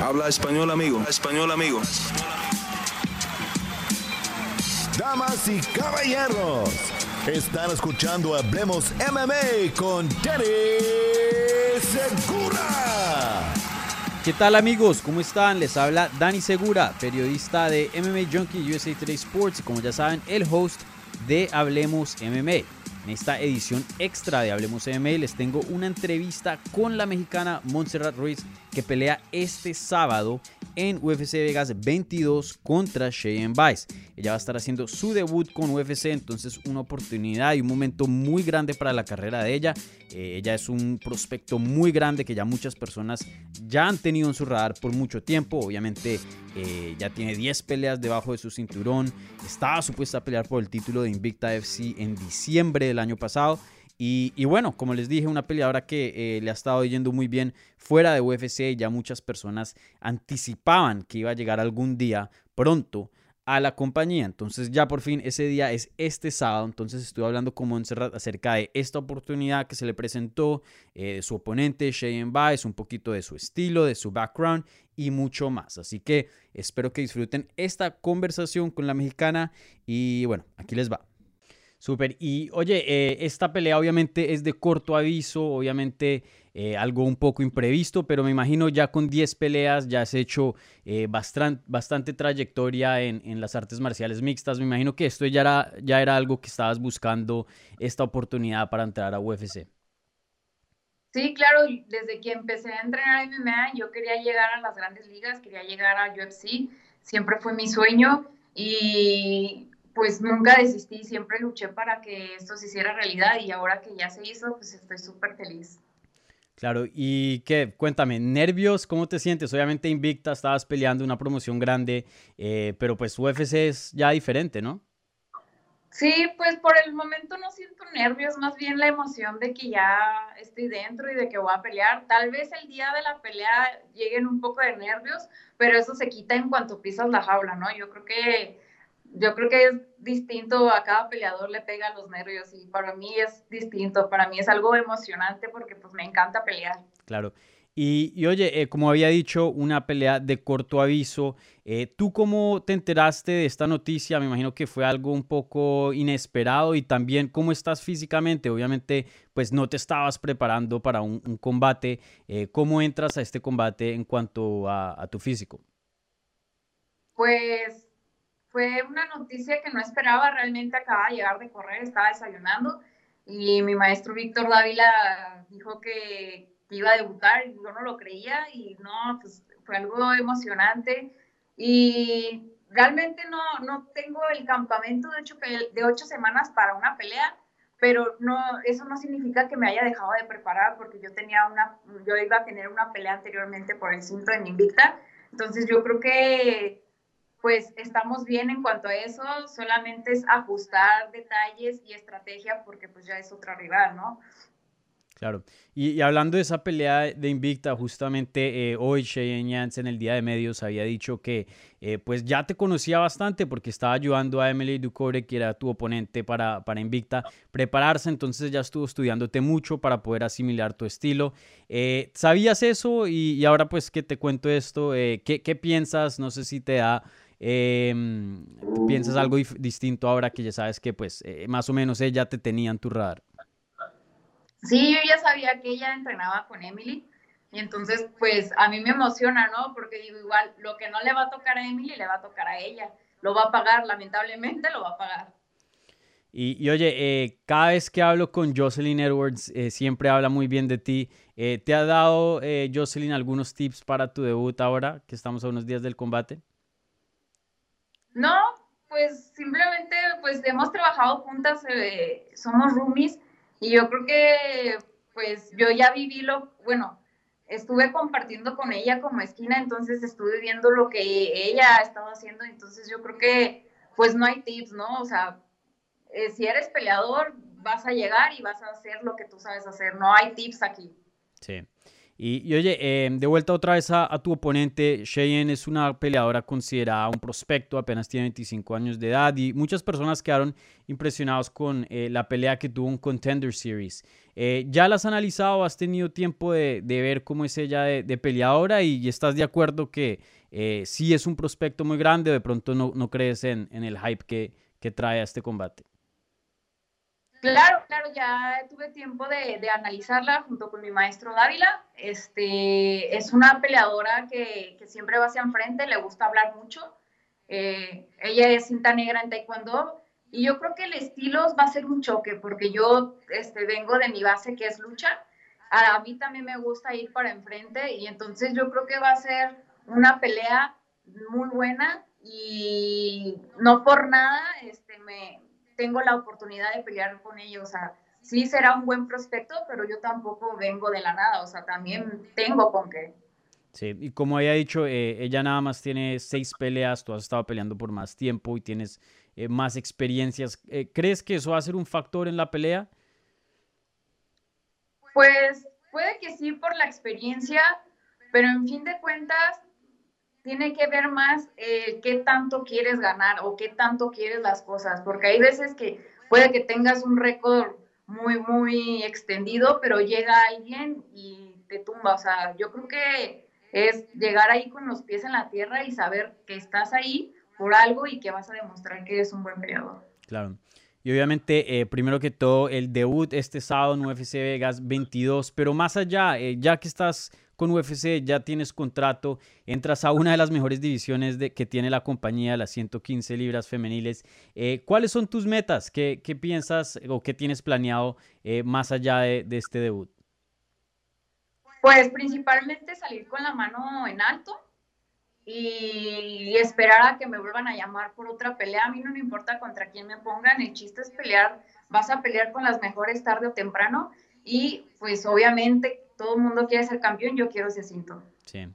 Habla español, amigo. Español, amigo. Damas y caballeros, están escuchando Hablemos MMA con Danny Segura. ¿Qué tal amigos? ¿Cómo están? Les habla Dani Segura, periodista de MMA Junkie USA Today Sports y como ya saben, el host de Hablemos MMA. En esta edición extra de Hablemos MMA les tengo una entrevista con la mexicana Montserrat Ruiz que pelea este sábado en UFC Vegas 22 contra Cheyenne Vice. Ella va a estar haciendo su debut con UFC, entonces una oportunidad y un momento muy grande para la carrera de ella. Eh, ella es un prospecto muy grande que ya muchas personas ya han tenido en su radar por mucho tiempo. Obviamente eh, ya tiene 10 peleas debajo de su cinturón. Estaba supuesta a pelear por el título de Invicta FC en diciembre del año pasado. Y, bueno, como les dije, una peleadora que eh, le ha estado yendo muy bien fuera de UFC. Ya muchas personas anticipaban que iba a llegar algún día pronto a la compañía. Entonces ya por fin ese día es este sábado. Entonces estuve hablando con Montserrat acerca de esta oportunidad que se le presentó, eh, de su oponente Cheyenne Vice, un poquito de su estilo, de su background y mucho más. Así que espero que disfruten esta conversación con la mexicana y bueno, aquí les va. Súper. Y oye, eh, esta pelea obviamente es de corto aviso, obviamente eh, algo un poco imprevisto, pero me imagino ya con 10 peleas ya has hecho eh, bastante, trayectoria en, en, las artes marciales mixtas. Me imagino que esto ya era, ya era algo que estabas buscando, esta oportunidad para entrar a UFC. Sí, claro, desde que empecé a entrenar MMA yo quería llegar a las grandes ligas, quería llegar a UFC, siempre fue mi sueño y pues nunca desistí, siempre luché para que esto se hiciera realidad y ahora que ya se hizo, pues estoy súper feliz. Claro, y qué, cuéntame, nervios, ¿cómo te sientes? Obviamente invicta, estabas peleando una promoción grande, eh, pero pues UFC es ya diferente, ¿no? Sí, pues por el momento no siento nervios, más bien la emoción de que ya estoy dentro y de que voy a pelear. Tal vez el día de la pelea lleguen un poco de nervios, pero eso se quita en cuanto pisas la jaula, ¿no? Yo creo que yo creo que es distinto, a cada peleador le pega los nervios y para mí es distinto, para mí es algo emocionante porque pues me encanta pelear. Claro. Y, oye, eh, como había dicho, una pelea de corto aviso. Eh, ¿Tú cómo te enteraste de esta noticia? Me imagino que fue algo un poco inesperado y también cómo estás físicamente. Obviamente, pues no te estabas preparando para un, combate. Eh, ¿Cómo entras a este combate en cuanto a, a tu físico? Pues fue una noticia que no esperaba, realmente acaba de llegar de correr, estaba desayunando y mi maestro Víctor Dávila dijo que, iba a debutar y yo no lo creía y no, pues fue algo emocionante y realmente no, no tengo el campamento de ocho, de ocho semanas para una pelea, pero no, eso no significa que me haya dejado de preparar porque yo tenía una, yo iba a tener una pelea anteriormente por el cinto en Invicta, entonces yo creo que pues estamos bien en cuanto a eso, solamente es ajustar detalles y estrategia porque pues ya es otra rival, ¿no? Claro. Y, hablando de esa pelea de Invicta, justamente eh, hoy Cheyenne Yance en el día de medios había dicho que eh, pues ya te conocía bastante porque estaba ayudando a Emily Ducore, que era tu oponente para, para Invicta, prepararse, entonces ya estuvo estudiándote mucho para poder asimilar tu estilo. Eh, ¿Sabías eso? Y, ahora pues que te cuento esto, ¿qué, ¿qué piensas? No sé si te da eh, ¿Piensas algo distinto ahora que ya sabes que pues eh, más o menos ella te tenía en tu radar? Sí, yo ya sabía que ella entrenaba con Emily y entonces pues a mí me emociona, ¿no? Porque digo igual, lo que no le va a tocar a Emily le va a tocar a ella. Lo va a pagar, lamentablemente lo va a pagar. Y, oye, eh, cada vez que hablo con Jocelyn Edwards, eh, siempre habla muy bien de ti. Eh, ¿Te ha dado Jocelyn algunos tips para tu debut ahora, que estamos a unos días del combate? No, pues simplemente pues hemos trabajado juntas, eh, somos roomies y yo creo que pues yo ya viví lo, bueno, estuve compartiendo con ella como esquina, entonces estuve viendo lo que ella ha estado haciendo, entonces yo creo que pues no hay tips, ¿no? O sea, eh, si eres peleador vas a llegar y vas a hacer lo que tú sabes hacer, no hay tips aquí. Sí. Y, oye, em, de vuelta otra vez a, tu oponente, Cheyenne es una peleadora considerada un prospecto, apenas tiene 25 años de edad y muchas personas quedaron impresionados con eh, la pelea que tuvo en Contender Series. Eh, ¿Ya la has analizado? ¿Has tenido tiempo de, ver cómo es ella de, peleadora y, estás de acuerdo que eh, sí es un prospecto muy grande o de pronto no, no crees en, el hype que, que trae a este combate? Claro, claro, ya tuve tiempo de, analizarla junto con mi maestro Dávila. Este, es una peleadora que, siempre va hacia enfrente, le gusta hablar mucho. Eh, ella es cinta negra en taekwondo y yo creo que el estilo va a ser un choque porque yo este, vengo de mi base que es lucha. A mí también me gusta ir para enfrente y entonces yo creo que va a ser una pelea muy buena y no por nada este, me, tengo la oportunidad de pelear con ellos. O sea, sí será un buen prospecto, pero yo tampoco vengo de la nada. O sea, también tengo con qué. Sí, y como había dicho, eh, ella nada más tiene seis peleas, tú has estado peleando por más tiempo y tienes eh, más experiencias. Eh, ¿Crees que eso va a ser un factor en la pelea? Pues puede que sí por la experiencia, pero en fin de cuentas tiene que ver más eh, qué tanto quieres ganar o qué tanto quieres las cosas, porque hay veces que puede que tengas un récord muy, muy extendido, pero llega alguien y te tumba. O sea, yo creo que es llegar ahí con los pies en la tierra y saber que estás ahí por algo y que vas a demostrar que eres un buen peleador. Claro. Y obviamente, eh, primero que todo, el debut este sábado en UFC Vegas 22, pero más allá, eh, ya que estás con UFC, ya tienes contrato, entras a una de las mejores divisiones de, que tiene la compañía, las 115 libras femeniles. Eh, ¿Cuáles son tus metas? ¿Qué, piensas o qué tienes planeado más allá de, este debut? Pues principalmente salir con la mano en alto y esperar a que me vuelvan a llamar por otra pelea. A mí no me importa contra quién me pongan, el chiste es pelear, vas a pelear con las mejores tarde o temprano y pues obviamente todo el mundo quiere ser campeón, yo quiero ese cinto. Sí.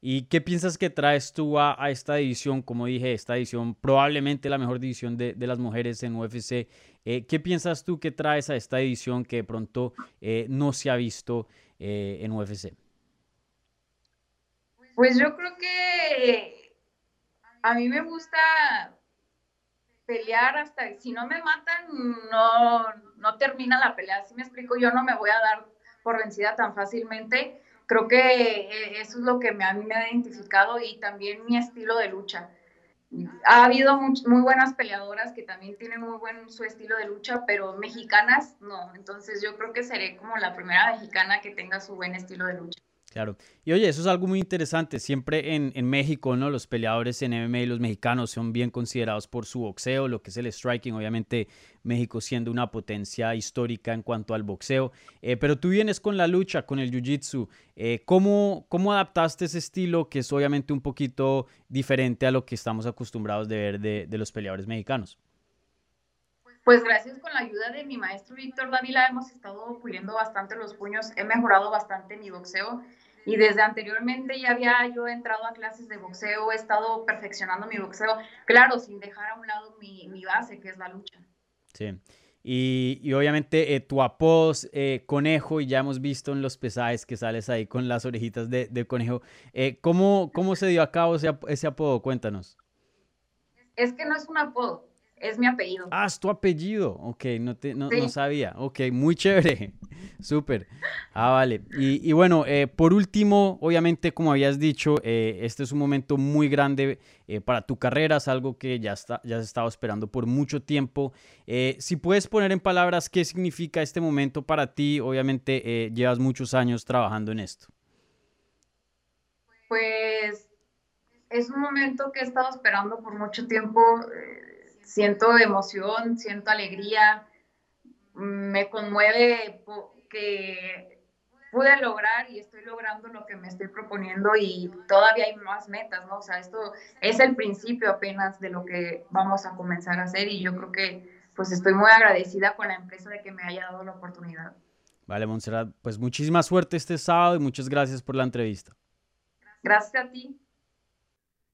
¿Y qué piensas que traes tú a, esta división? Como dije, esta división probablemente la mejor división de, las mujeres en UFC. Eh, ¿Qué piensas tú que traes a esta división que de pronto eh, no se ha visto eh, en UFC? Pues yo creo que a mí me gusta pelear hasta, si no me matan, no, no termina la pelea. Si me explico, yo no me voy a dar por vencida tan fácilmente. Creo que eh, eso es lo que a mí me ha identificado y también mi estilo de lucha. Ha habido muy, buenas peleadoras que también tienen muy buen su estilo de lucha, pero mexicanas no. Entonces yo creo que seré como la primera mexicana que tenga su buen estilo de lucha. Claro. Y oye, eso es algo muy interesante. Siempre en, México, ¿no? Los peleadores en MMA, los mexicanos son bien considerados por su boxeo, lo que es el striking. Obviamente, México siendo una potencia histórica en cuanto al boxeo. Eh, pero tú vienes con la lucha, con el jiu-jitsu. Eh, ¿cómo, ¿Cómo adaptaste ese estilo que es obviamente un poquito diferente a lo que estamos acostumbrados de ver de, de los peleadores mexicanos? Pues gracias con la ayuda de mi maestro Víctor Dávila hemos estado puliendo bastante los puños, he mejorado bastante mi boxeo y desde anteriormente ya había yo entrado a clases de boxeo, he estado perfeccionando mi boxeo, claro, sin dejar a un lado mi, base, que es la lucha. Sí. Y, obviamente eh, tu apodo eh, conejo, y ya hemos visto en los pesajes que sales ahí con las orejitas de, conejo. Eh, ¿cómo, ¿Cómo se dio a cabo ese, ese apodo? Cuéntanos. Es que no es un apodo, es mi apellido. Ah, es tu apellido. Ok, no, te, no, sabía. Ok, muy chévere. Súper. Ah, vale. Y, bueno, eh, por último, obviamente, como habías dicho, eh, este es un momento muy grande eh, para tu carrera. Es algo que ya, está, ya has estado esperando por mucho tiempo. si puedes poner en palabras qué significa este momento para ti, obviamente llevas muchos años trabajando en esto. Pues es un momento que he estado esperando por mucho tiempo siento emoción, siento alegría, me conmueve que pude lograr y estoy logrando lo que me estoy proponiendo y todavía hay más metas, ¿no? O sea, esto es el principio apenas de lo que vamos a comenzar a hacer y yo creo que pues estoy muy agradecida con la empresa de que me haya dado la oportunidad. Vale, Montserrat, pues muchísima suerte este sábado y muchas gracias por la entrevista. Gracias a ti.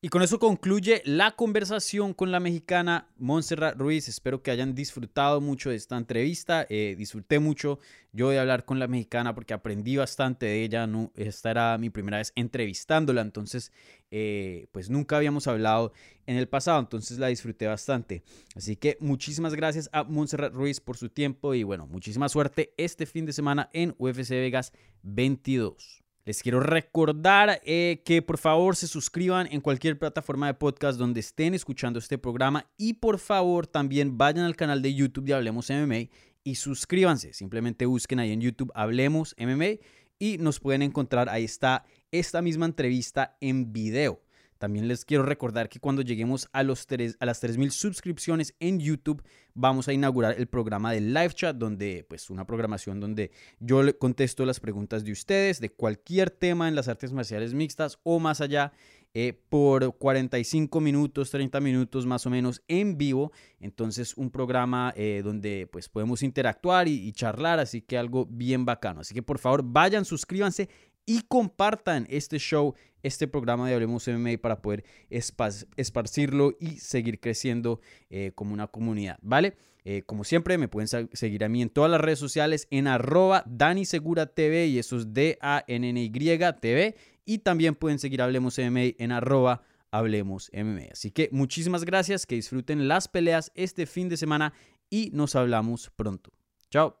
Y con eso concluye la conversación con la mexicana Montserrat Ruiz. Espero que hayan disfrutado mucho de esta entrevista. Eh, disfruté mucho yo de hablar con la mexicana porque aprendí bastante de ella. No, esta era mi primera vez entrevistándola, entonces eh, pues nunca habíamos hablado en el pasado, entonces la disfruté bastante. Así que muchísimas gracias a Montserrat Ruiz por su tiempo y bueno, muchísima suerte este fin de semana en UFC Vegas 22. Les quiero recordar eh, que por favor se suscriban en cualquier plataforma de podcast donde estén escuchando este programa y por favor también vayan al canal de YouTube de Hablemos MMA y suscríbanse. Simplemente busquen ahí en YouTube Hablemos MMA y nos pueden encontrar. Ahí está esta misma entrevista en video. También les quiero recordar que cuando lleguemos a, los a las 3.000 suscripciones en YouTube, vamos a inaugurar el programa de live chat, donde, pues, una programación donde yo le contesto las preguntas de ustedes de cualquier tema en las artes marciales mixtas o más allá. Eh, por 45 minutos, 30 minutos más o menos en vivo. Entonces un programa eh, donde pues podemos interactuar y, y, charlar, así que algo bien bacano. Así que por favor vayan, suscríbanse y compartan este show, este programa de Hablemos MMA para poder esparcirlo y seguir creciendo eh, como una comunidad, ¿vale? Eh, como siempre, me pueden seguir a mí en todas las redes sociales en arroba Dani Segura TV y eso es D-A-N-N-Y TV. Y también pueden seguir Hablemos MMA en arroba Hablemos MMA. Así que muchísimas gracias, que disfruten las peleas este fin de semana y nos hablamos pronto. Chao.